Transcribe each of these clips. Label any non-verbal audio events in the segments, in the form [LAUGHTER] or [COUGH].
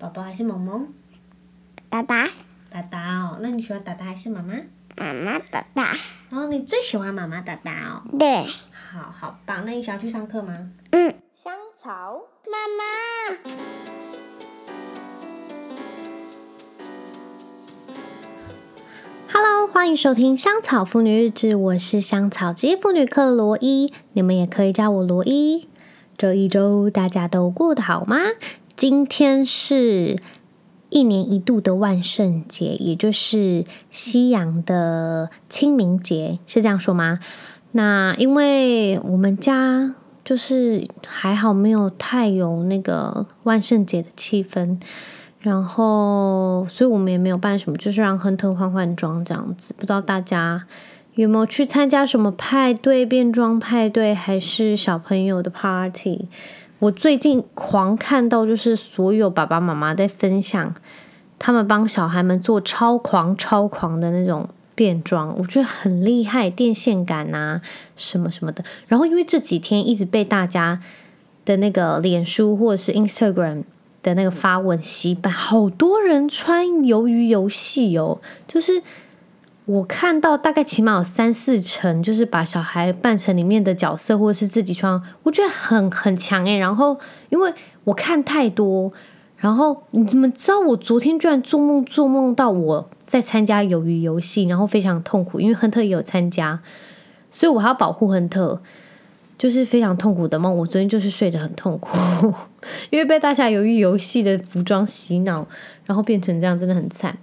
宝宝还是萌萌？爸爸。爸爸哦，那你喜欢爸爸还是妈妈？妈妈爸爸。然后你最喜欢妈妈爸爸哦。对。好好棒，那你想要去上课吗？嗯。香草。妈妈。Hello，欢迎收听香草妇女日志，我是香草职业妇女课罗伊，你们也可以叫我罗伊。这一周大家都过得好吗？今天是一年一度的万圣节，也就是西洋的清明节，是这样说吗？那因为我们家就是还好，没有太有那个万圣节的气氛，然后所以我们也没有办什么，就是让亨特换换装这样子。不知道大家有没有去参加什么派对、变装派对，还是小朋友的 party？我最近狂看到，就是所有爸爸妈妈在分享他们帮小孩们做超狂、超狂的那种变装，我觉得很厉害，电线杆啊什么什么的。然后因为这几天一直被大家的那个脸书或者是 Instagram 的那个发文洗版，好多人穿鱿鱼游戏哦，就是。我看到大概起码有三四成，就是把小孩扮成里面的角色，或者是自己穿，我觉得很很强诶。然后因为我看太多，然后你怎么知道？我昨天居然做梦做梦到我在参加鱿鱼游戏，然后非常痛苦，因为亨特也有参加，所以我还要保护亨特，就是非常痛苦的梦。我昨天就是睡得很痛苦，[LAUGHS] 因为被大家鱿鱼游戏的服装洗脑，然后变成这样，真的很惨。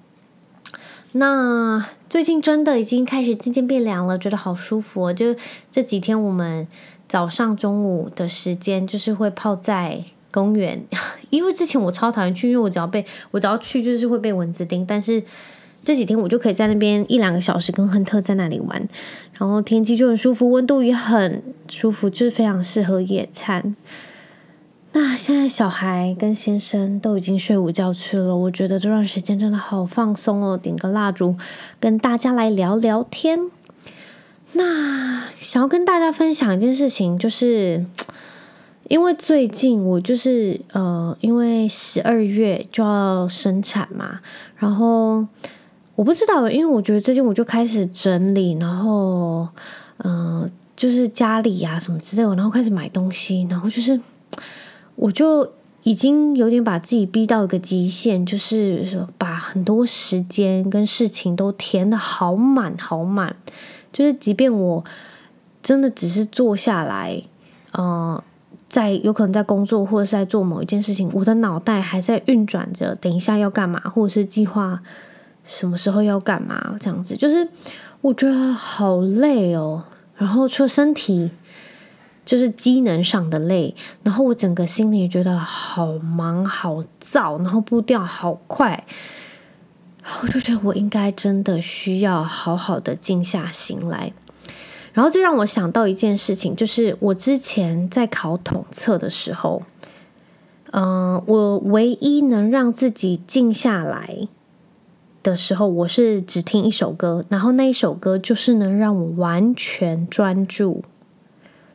那最近真的已经开始渐渐变凉了，觉得好舒服哦。就这几天，我们早上、中午的时间就是会泡在公园，[LAUGHS] 因为之前我超讨厌去，因为我只要被我只要去就是会被蚊子叮。但是这几天我就可以在那边一两个小时跟亨特在那里玩，然后天气就很舒服，温度也很舒服，就是非常适合野餐。那现在小孩跟先生都已经睡午觉去了，我觉得这段时间真的好放松哦，点个蜡烛，跟大家来聊聊天。那想要跟大家分享一件事情，就是因为最近我就是呃，因为十二月就要生产嘛，然后我不知道，因为我觉得最近我就开始整理，然后嗯、就是家里呀、啊、什么之类的，然后开始买东西，然后就是。我就已经有点把自己逼到一个极限，就是把很多时间跟事情都填得好满好满，就是即便我真的只是坐下来，嗯、呃，在有可能在工作或者是在做某一件事情，我的脑袋还在运转着，等一下要干嘛，或者是计划什么时候要干嘛，这样子，就是我觉得好累哦，然后除了身体。就是机能上的累，然后我整个心里觉得好忙好躁，然后步调好快，我就觉得我应该真的需要好好的静下心来。然后这让我想到一件事情，就是我之前在考统测的时候，嗯，我唯一能让自己静下来的时候，我是只听一首歌，然后那一首歌就是能让我完全专注。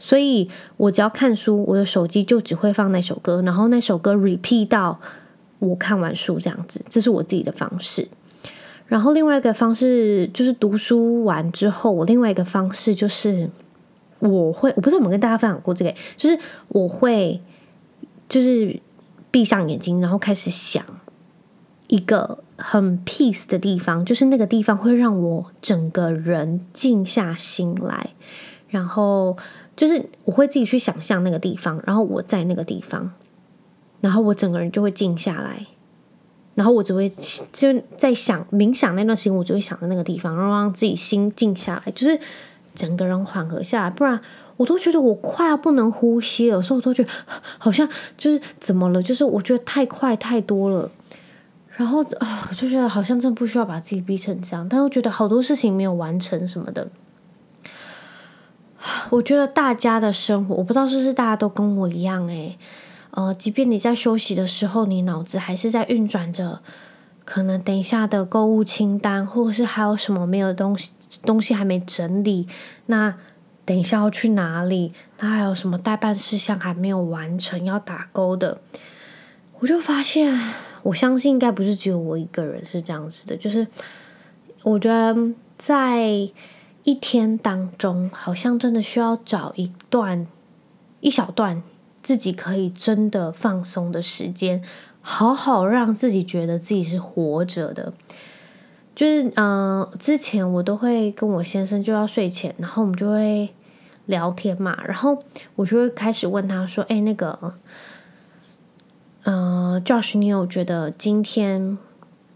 所以我只要看书，我的手机就只会放那首歌，然后那首歌 repeat 到我看完书这样子，这是我自己的方式。然后另外一个方式就是读书完之后，我另外一个方式就是我会，我不知道有没有跟大家分享过这个，就是我会就是闭上眼睛，然后开始想一个很 peace 的地方，就是那个地方会让我整个人静下心来，然后。就是我会自己去想象那个地方，然后我在那个地方，然后我整个人就会静下来，然后我只会就在想冥想那段时间，我就会想着那个地方，然后让自己心静下来，就是整个人缓和下来。不然我都觉得我快要不能呼吸了，有时候我都觉得好像就是怎么了，就是我觉得太快太多了，然后啊，我就觉得好像真的不需要把自己逼成这样，但我觉得好多事情没有完成什么的。[SIGHS] 我觉得大家的生活，我不知道是不是大家都跟我一样诶，呃，即便你在休息的时候，你脑子还是在运转着，可能等一下的购物清单，或者是还有什么没有东西，东西还没整理，那等一下要去哪里？那还有什么待办事项还没有完成要打勾的？我就发现我相信应该不是只有我一个人是这样子的，就是我觉得在一天当中，好像真的需要找一段一小段自己可以真的放松的时间，好好让自己觉得自己是活着的。就是嗯、之前我都会跟我先生就要睡前，然后我们就会聊天嘛，然后我就会开始问他说：“哎，那个。”呃，Josh，你有觉得今天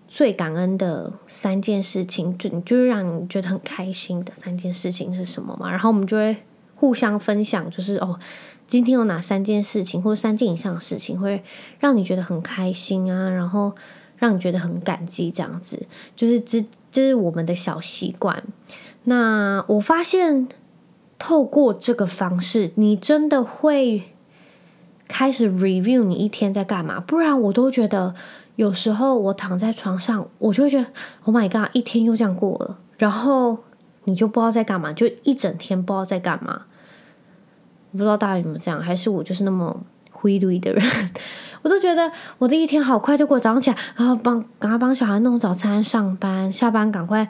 最感恩的三件事情，就就是让你觉得很开心的三件事情是什么嘛？然后我们就会互相分享，就是哦，今天有哪三件事情，或者三件以上的事情会让你觉得很开心啊，然后让你觉得很感激，这样子，就是这这是我们的小习惯。那我发现透过这个方式，你真的会。开始 review 你一天在干嘛？不然我都觉得有时候我躺在床上，我就会觉得 Oh my god，一天又这样过了，然后你就不知道在干嘛，就一整天不知道在干嘛。不知道大家有没有这样，还是我就是那么灰绿的人？[LAUGHS] 我都觉得我的一天好快就过，早上起来然后帮赶快帮小孩弄早餐，上班下班赶快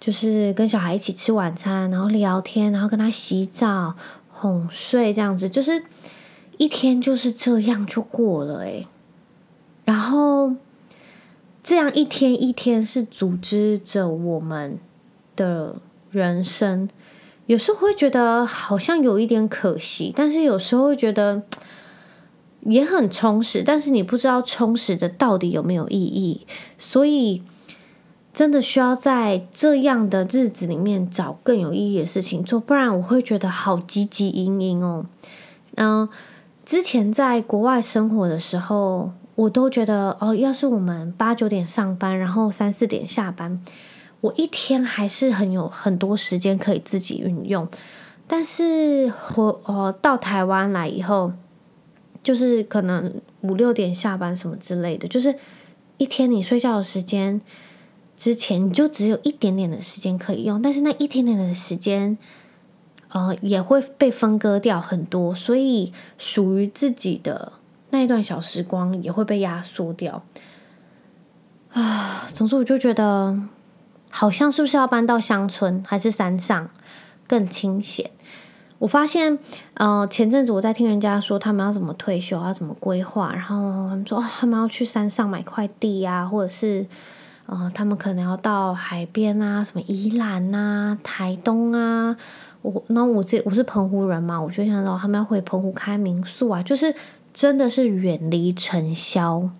就是跟小孩一起吃晚餐，然后聊天，然后跟他洗澡哄睡，这样子就是。一天就是这样就过了诶，然后这样一天一天是组织着我们的人生，有时候会觉得好像有一点可惜，但是有时候会觉得 [TSK] 也很充实，但是你不知道充实的到底有没有意义，所以真的需要在这样的日子里面找更有意义的事情做，不然我会觉得好汲汲营营哦，嗯。之前在国外生活的时候，我都觉得哦，要是我们八九点上班，然后三四点下班，我一天还是很有很多时间可以自己运用。但是我哦到台湾来以后，就是可能五六点下班什么之类的，就是一天你睡觉的时间之前，你就只有一点点的时间可以用，但是那一点点的时间。呃，也会被分割掉很多，所以属于自己的那一段小时光也会被压缩掉。啊，总之我就觉得，好像是不是要搬到乡村还是山上更清闲？我发现，呃，前阵子我在听人家说他们要怎么退休，要怎么规划，然后他们说他们要去山上买块地啊，或者是，呃，他们可能要到海边啊，什么宜兰啊、台东啊。我那我这我是澎湖人嘛，我就想到他们要回澎湖开民宿啊，就是真的是远离尘嚣，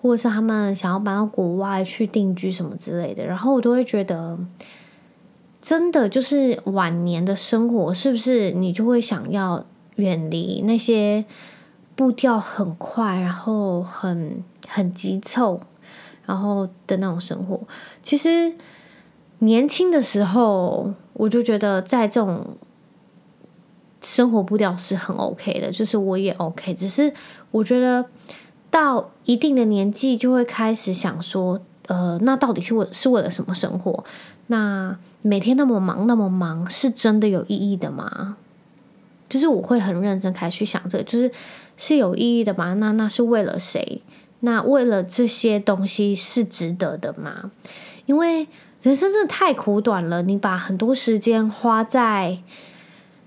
或者是他们想要搬到国外去定居什么之类的，然后我都会觉得，真的就是晚年的生活，是不是你就会想要远离那些步调很快，然后很很急凑，然后的那种生活？其实年轻的时候。我就觉得在这种生活步调是很 OK 的，就是我也 OK。只是我觉得到一定的年纪，就会开始想说，呃，那到底是为是为了什么生活？那每天那么忙那么忙，是真的有意义的吗？就是我会很认真开始去想这个，就是是有意义的吗？那那是为了谁？那为了这些东西是值得的吗？因为。人生真的太苦短了，你把很多时间花在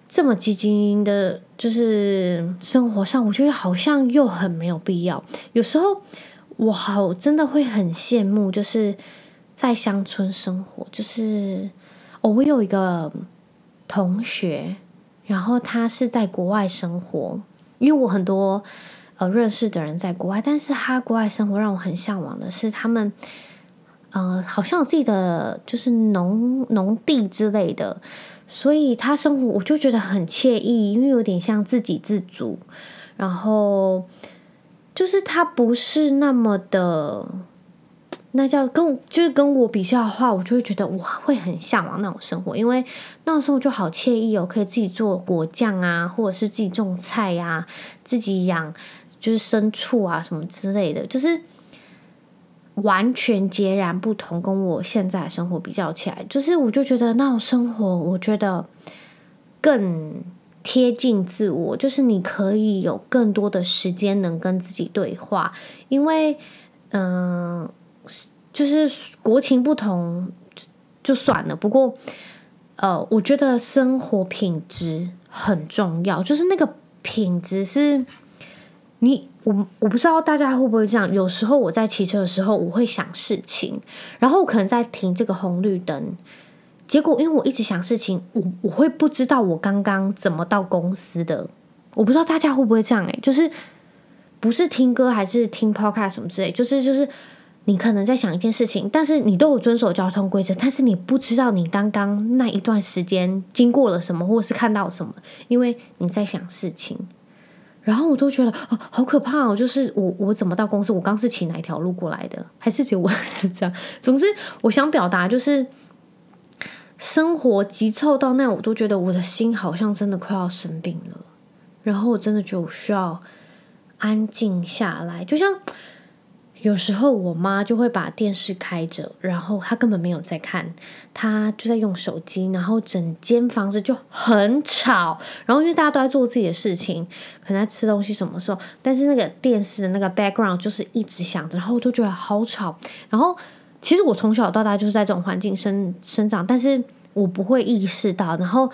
这么积极的，就是生活上，我觉得好像又很没有必要。有时候我好真的会很羡慕，就是在乡村生活。就是哦，我有一个同学，然后他是在国外生活，因为我很多呃认识的人在国外，但是他国外生活让我很向往的是他们。呃，好像有自己的就是农农地之类的，所以他生活我就觉得很惬意，因为有点像自给自足。然后就是他不是那么的，那叫跟就是跟我比较的话，我就会觉得我会很向往那种生活，因为那种生活就好惬意哦，可以自己做果酱啊，或者是自己种菜呀、自己养就是牲畜啊什么之类的，就是。完全截然不同，跟我现在生活比较起来，就是我就觉得那种生活，我觉得更贴近自我，就是你可以有更多的时间能跟自己对话，因为嗯、就是国情不同，就算了。不过，呃，我觉得生活品质很重要，就是那个品质是你我我不知道大家会不会这样。有时候我在骑车的时候，我会想事情，然后我可能在停这个红绿灯，结果因为我一直想事情，我我会不知道我刚刚怎么到公司的。我不知道大家会不会这样诶，就是。不是听歌还是听 podcast 什么之类，就是就是你可能在想一件事情，但是你都有遵守交通规则，但是你不知道你刚刚那一段时间经过了什么，或是看到什么，因为你在想事情。然后我都觉得哦，好可怕哦！就是我我怎么到公司？我刚是骑哪一条路过来的？还是只有我是这样？[LAUGHS] 总之，我想表达就是生活急凑到那，我都觉得我的心好像真的快要生病了。然后我真的就需要。安静下来，就像有时候我妈就会把电视开着，然后她根本没有在看，她就在用手机，然后整间房子就很吵。然后因为大家都在做自己的事情，可能在吃东西什么时候，但是那个电视的那个 background 就是一直响着，然后我就觉得好吵。然后其实我从小到大就是在这种环境生生长，但是我不会意识到，然后。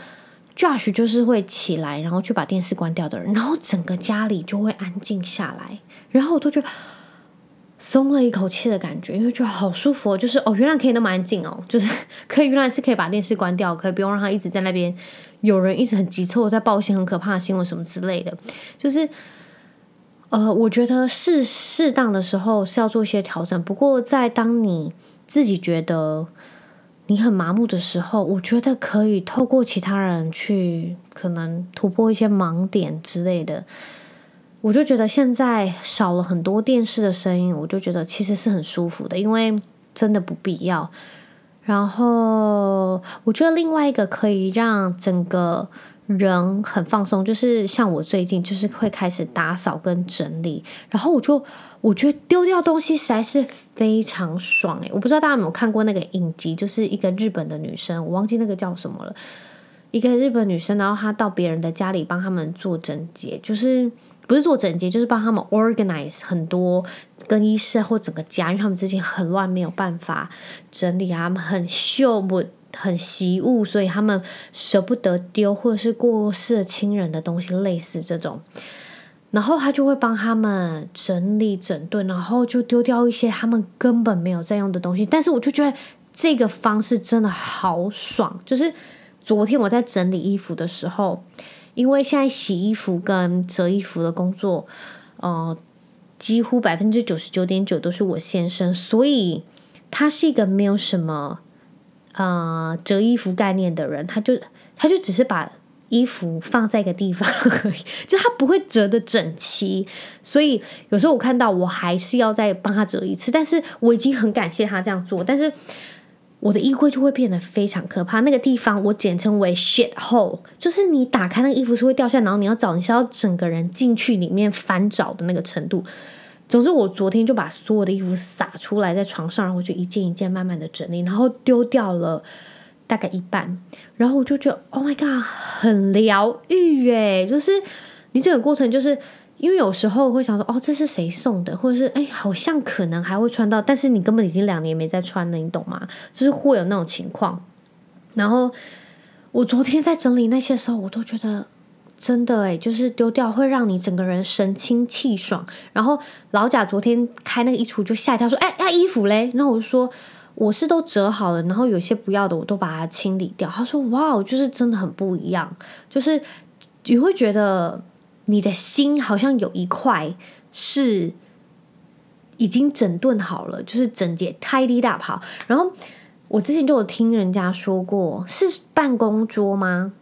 Josh 就是会起来，然后去把电视关掉的人，然后整个家里就会安静下来，然后我都觉得松了一口气的感觉，因为觉得好舒服哦，就是哦，原来可以那么安静哦，[LAUGHS] 就是可以，原来是可以把电视关掉，可以不用让他一直在那边，有人一直很急促在报一些很可怕的新闻什么之类的，就是呃，我觉得适适当的时候是要做一些调整，不过在当你自己觉得。你很麻木的时候，我觉得可以透过其他人去可能突破一些盲点之类的。我就觉得现在少了很多电视的声音，我就觉得其实是很舒服的，因为真的不必要。然后我觉得另外一个可以让整个。人很放松，就是像我最近就是会开始打扫跟整理，然后我就我觉得丢掉东西实在是非常爽诶，我不知道大家有没有看过那个影集，就是一个日本的女生，我忘记那个叫什么了，一个日本女生，然后她到别人的家里帮他们做整洁，就是不是做整洁，就是帮他们 organize 很多更衣室或整个家，因为他们之前很乱，没有办法整理啊，很秀不。很习物，所以他们舍不得丢，或者是过世亲人的东西，类似这种。然后他就会帮他们整理整顿，然后就丢掉一些他们根本没有在用的东西。但是我就觉得这个方式真的好爽。就是昨天我在整理衣服的时候，因为现在洗衣服跟折衣服的工作，呃，几乎百分之九十九点九都是我先生，所以他是一个没有什么。呃，折衣服概念的人，他就他就只是把衣服放在一个地方而已，就他不会折得整齐，所以有时候我看到我还是要再帮他折一次，但是我已经很感谢他这样做，但是我的衣柜就会变得非常可怕，那个地方我简称为 shit hole，就是你打开那个衣服是会掉下，然后你要找，你是要整个人进去里面翻找的那个程度。总之，我昨天就把所有的衣服撒出来在床上，然后就一件一件慢慢的整理，然后丢掉了大概一半，然后我就觉得，Oh my God，很疗愈耶！就是你这个过程，就是因为有时候会想说，哦，这是谁送的，或者是哎，好像可能还会穿到，但是你根本已经两年没再穿了，你懂吗？就是会有那种情况。然后我昨天在整理那些时候，我都觉得。真的诶，就是丢掉会让你整个人神清气爽。然后老贾昨天开那个衣橱就吓一跳，说：“哎，那衣服嘞？”然后我就说：“我是都折好了，然后有些不要的我都把它清理掉。”他说：“哇，就是真的很不一样，就是你会觉得你的心好像有一块是已经整顿好了，就是整洁 tidy up 好。然后我之前就有听人家说过，是办公桌吗？”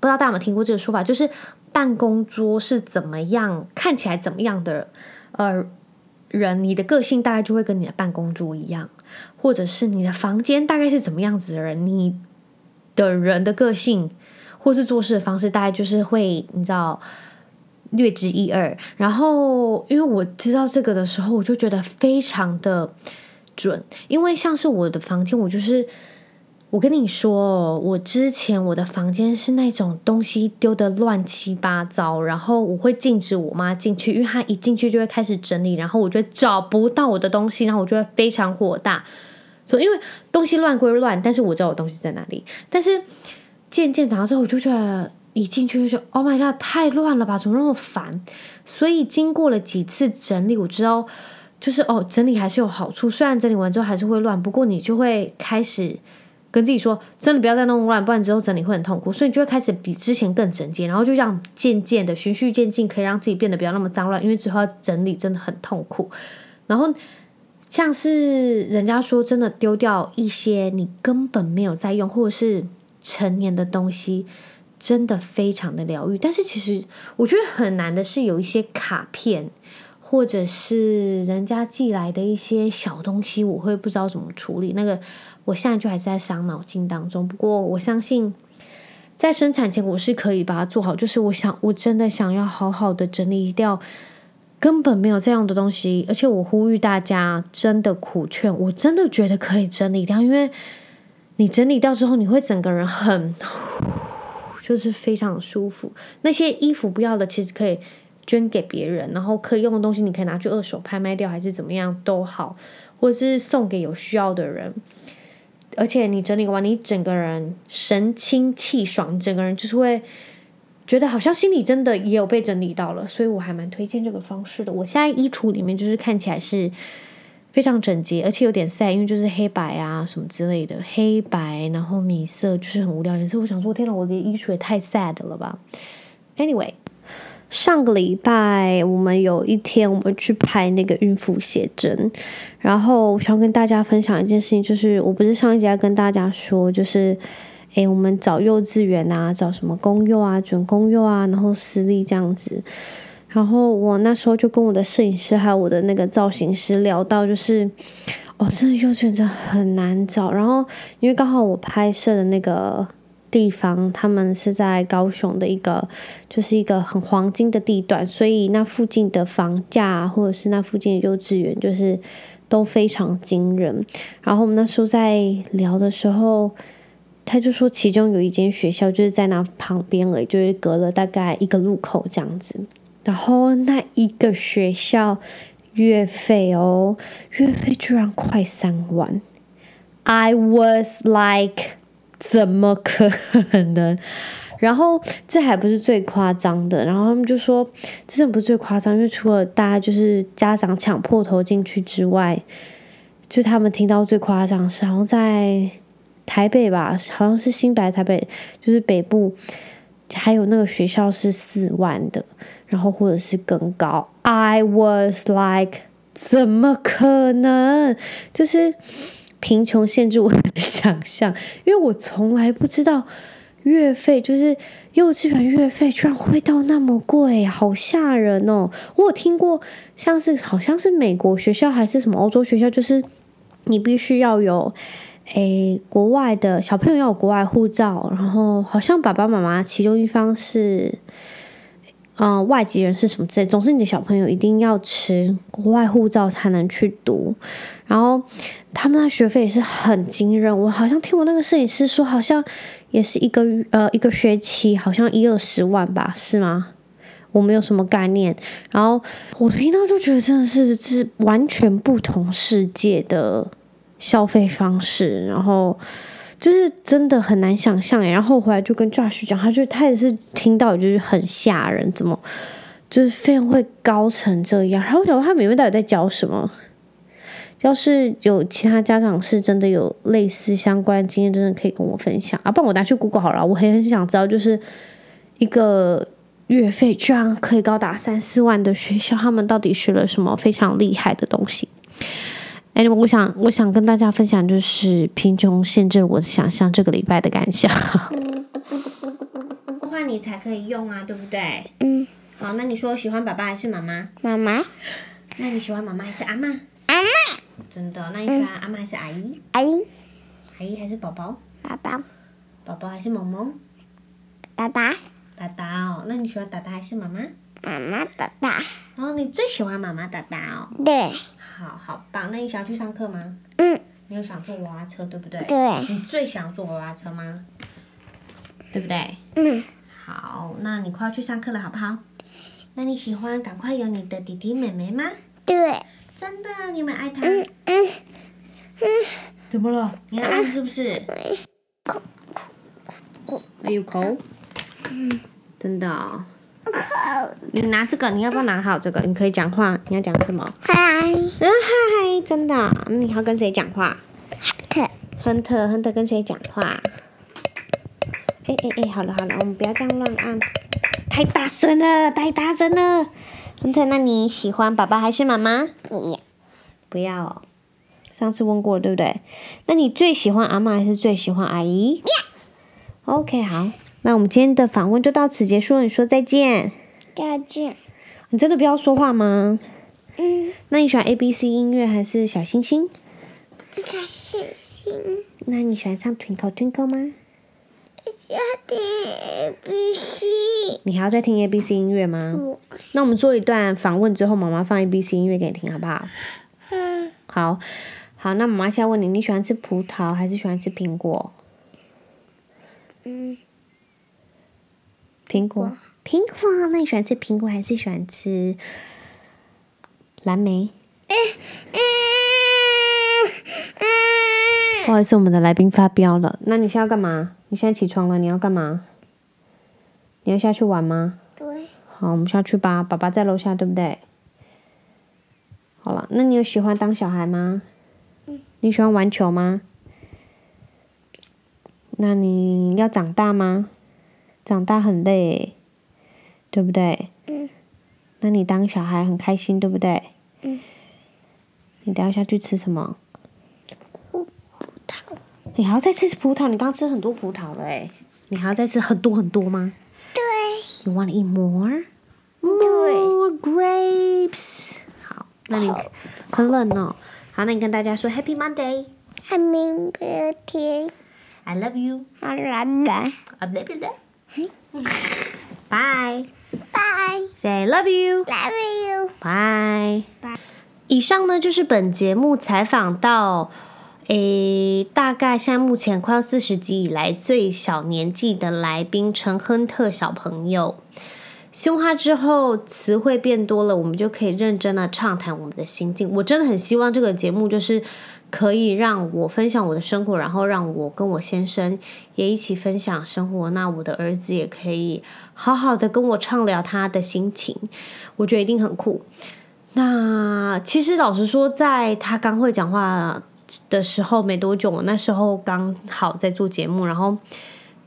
不知道大家有没有听过这个说法，就是办公桌是怎么样看起来怎么样的呃人，你的个性大概就会跟你的办公桌一样，或者是你的房间大概是怎么样子的人，你的人的个性或是做事的方式大概就是会你知道略知一二。然后因为我知道这个的时候，我就觉得非常的准，因为像是我的房间，我就是。我跟你说，我之前我的房间是那种东西丢的乱七八糟，然后我会禁止我妈进去，因为她一进去就会开始整理，然后我就找不到我的东西，然后我就会非常火大。所以因为东西乱归乱，但是我知道我东西在哪里。但是渐渐长大之后，我就觉得一进去就觉得 Oh my God，太乱了吧，怎么那么烦？所以经过了几次整理，我知道就是哦，整理还是有好处。虽然整理完之后还是会乱，不过你就会开始。跟自己说，真的不要再弄乱，不然之后整理会很痛苦。所以你就会开始比之前更整洁，然后就这样渐渐的循序渐进，可以让自己变得不要那么脏乱。因为之后要整理真的很痛苦。然后像是人家说，真的丢掉一些你根本没有在用或者是陈年的东西，真的非常的疗愈。但是其实我觉得很难的是有一些卡片。或者是人家寄来的一些小东西，我会不知道怎么处理。那个，我现在就还是在伤脑筋当中。不过我相信，在生产前我是可以把它做好。就是我想，我真的想要好好的整理掉根本没有这样的东西。而且我呼吁大家，真的苦劝，我真的觉得可以整理掉，因为你整理掉之后，你会整个人很，就是非常舒服。那些衣服不要的，其实可以。捐给别人，然后可以用的东西，你可以拿去二手拍卖掉，还是怎么样都好，或者是送给有需要的人。而且你整理完，你整个人神清气爽，整个人就是会觉得好像心里真的也有被整理到了，所以我还蛮推荐这个方式的。我现在衣橱里面就是看起来是非常整洁，而且有点 sad，因为就是黑白啊什么之类的，黑白然后米色就是很无聊颜色。我想说，天哪，我的衣橱也太 sad 了吧？Anyway。上个礼拜，我们有一天我们去拍那个孕妇写真，然后我想跟大家分享一件事情，就是我不是上一集要跟大家说，就是，诶，我们找幼稚园啊，找什么公幼啊、准公幼啊，然后私立这样子，然后我那时候就跟我的摄影师还有我的那个造型师聊到，就是，哦，真的幼稚园真的很难找，然后因为刚好我拍摄的那个。地方，他们是在高雄的一个，就是一个很黄金的地段，所以那附近的房价或者是那附近的幼稚园，就是都非常惊人。然后我们那时候在聊的时候，他就说其中有一间学校就是在那旁边而已，就是隔了大概一个路口这样子。然后那一个学校月费哦，月费居然快三万，I was like。怎么可能？然后这还不是最夸张的。然后他们就说，这真的不是最夸张，因为除了大家就是家长抢破头进去之外，就他们听到最夸张是，好像在台北吧，好像是新北台北，就是北部，还有那个学校是四万的，然后或者是更高。I was like，怎么可能？就是。贫穷限制我的想象，因为我从来不知道月费就是幼稚园月费居然会到那么贵，好吓人哦！我有听过，像是好像是美国学校还是什么欧洲学校，就是你必须要有诶国外的小朋友要有国外护照，然后好像爸爸妈妈其中一方是。嗯、外籍人士什么之类，总是你的小朋友一定要持国外护照才能去读。然后他们的学费也是很惊人，我好像听我那个摄影师说，好像也是一个呃一个学期，好像一二十万吧，是吗？我没有什么概念。然后我听到就觉得真的是是完全不同世界的消费方式，然后。就是真的很难想象诶，然后回来就跟 Josh 讲，他就他也是听到就是很吓人，怎么就是费用会高成这样？然后我想说他们里面到底在教什么？要是有其他家长是真的有类似相关经验，真的可以跟我分享啊，不然我拿去 Google 好了，我很很想知道，就是一个月费居然可以高达三四万的学校，他们到底学了什么非常厉害的东西？哎，我想，我想跟大家分享，就是贫穷限制我的想象，这个礼拜的感想。[LAUGHS] 换你才可以用啊，对不对？嗯。好，那你说喜欢爸爸还是妈妈？妈妈。那你喜欢妈妈还是阿妈？阿妈。真的？那你喜欢阿妈还是阿姨？阿姨。阿姨还是宝宝？宝宝。宝宝还是萌萌？爸爸。爸爸哦，那你喜欢爸爸还是妈妈？妈妈爸爸。然后你最喜欢妈妈爸爸哦？对。好好棒！那你想要去上课吗？嗯。你有想坐娃娃车，对不对？对。你最想坐娃娃车吗？对不对？嗯。好，那你快要去上课了，好不好？那你喜欢赶快有你的弟弟妹妹吗？对。真的，你们爱他？嗯嗯嗯。怎么了？你要按是不是？口口还有口。嗯。真的、哦。口。你拿这个，你要不要拿好这个？你可以讲话，你要讲什么？嗨。嗯嗨，真的。嗯你要跟谁讲话？特。亨特，亨特跟谁讲话？哎哎哎，好了好了，我们不要这样乱按，太大声了，太大声了。亨特，那你喜欢爸爸还是妈妈？不要，不要哦。上次问过了，对不对？那你最喜欢阿妈还是最喜欢阿姨？OK，好，那我们今天的访问就到此结束了。你说再见。再见。你真的不要说话吗？嗯。那你喜欢 ABC 音乐还是小星星？小星星。那你喜欢唱 Twinkle Twinkle 吗？要听 ABC。你还要再听 ABC 音乐吗？嗯。那我们做一段访问之后，妈妈放 ABC 音乐给你听，好不好？嗯。好，好，那妈妈现在问你，你喜欢吃葡萄还是喜欢吃苹果？嗯。苹果。苹果？那你喜欢吃苹果还是喜欢吃蓝莓？嗯嗯嗯。不好意思，我们的来宾发飙了。那你现在要干嘛？你现在起床了，你要干嘛？你要下去玩吗？对。好，我们下去吧。爸爸在楼下，对不对？好了，那你有喜欢当小孩吗？嗯。你喜欢玩球吗？那你要长大吗？长大很累，对不对？嗯。那你当小孩很开心，对不对？嗯。你等下下去吃什么？你还要再吃葡萄？你刚刚吃很多葡萄了哎，你还要再吃很多很多吗？对。You want to eat more? More grapes. 好，那你很冷哦。好，那你跟大家说 Happy Monday. Happy birthday. I love you. I love you. Bye. Bye. Say love you. Love you. Bye. Bye. 以上呢就是本节目采访到。诶，大概现在目前快要四十集以来最小年纪的来宾陈亨特小朋友，希望他之后词汇变多了，我们就可以认真的畅谈我们的心境。我真的很希望这个节目就是可以让我分享我的生活，然后让我跟我先生也一起分享生活。那我的儿子也可以好好的跟我畅聊他的心情，我觉得一定很酷。那其实老实说，在他刚会讲话的时候没多久，那时候刚好在做节目，然后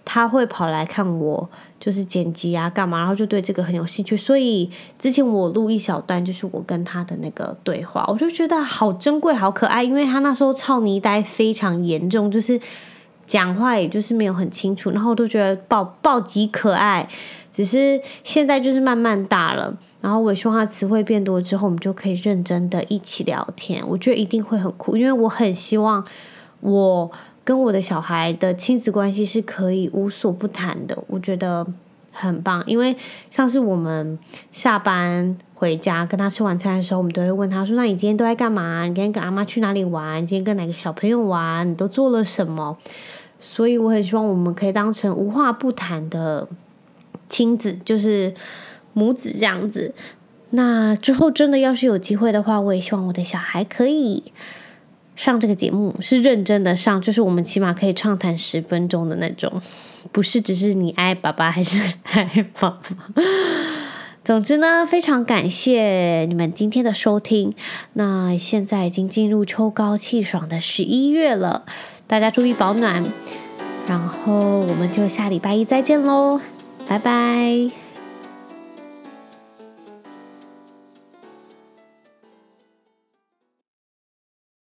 他会跑来看我，就是剪辑啊干嘛，然后就对这个很有兴趣，所以之前我录一小段，就是我跟他的那个对话，我就觉得好珍贵、好可爱，因为他那时候操泥呆非常严重，就是讲话也就是没有很清楚，然后我都觉得爆爆极可爱。只是现在就是慢慢大了，然后我也希望他词汇变多之后，我们就可以认真的一起聊天。我觉得一定会很酷，因为我很希望我跟我的小孩的亲子关系是可以无所不谈的。我觉得很棒，因为像是我们下班回家跟他吃晚餐的时候，我们都会问他说：“那你今天都在干嘛？你今天跟阿妈去哪里玩？你今天跟哪个小朋友玩？你都做了什么？”所以我很希望我们可以当成无话不谈的。亲子就是母子这样子。那之后真的要是有机会的话，我也希望我的小孩可以上这个节目，是认真的上，就是我们起码可以畅谈十分钟的那种，不是只是你爱爸爸还是 [LAUGHS] 爱妈妈。总之呢，非常感谢你们今天的收听。那现在已经进入秋高气爽的十一月了，大家注意保暖。然后我们就下礼拜一再见喽。拜拜。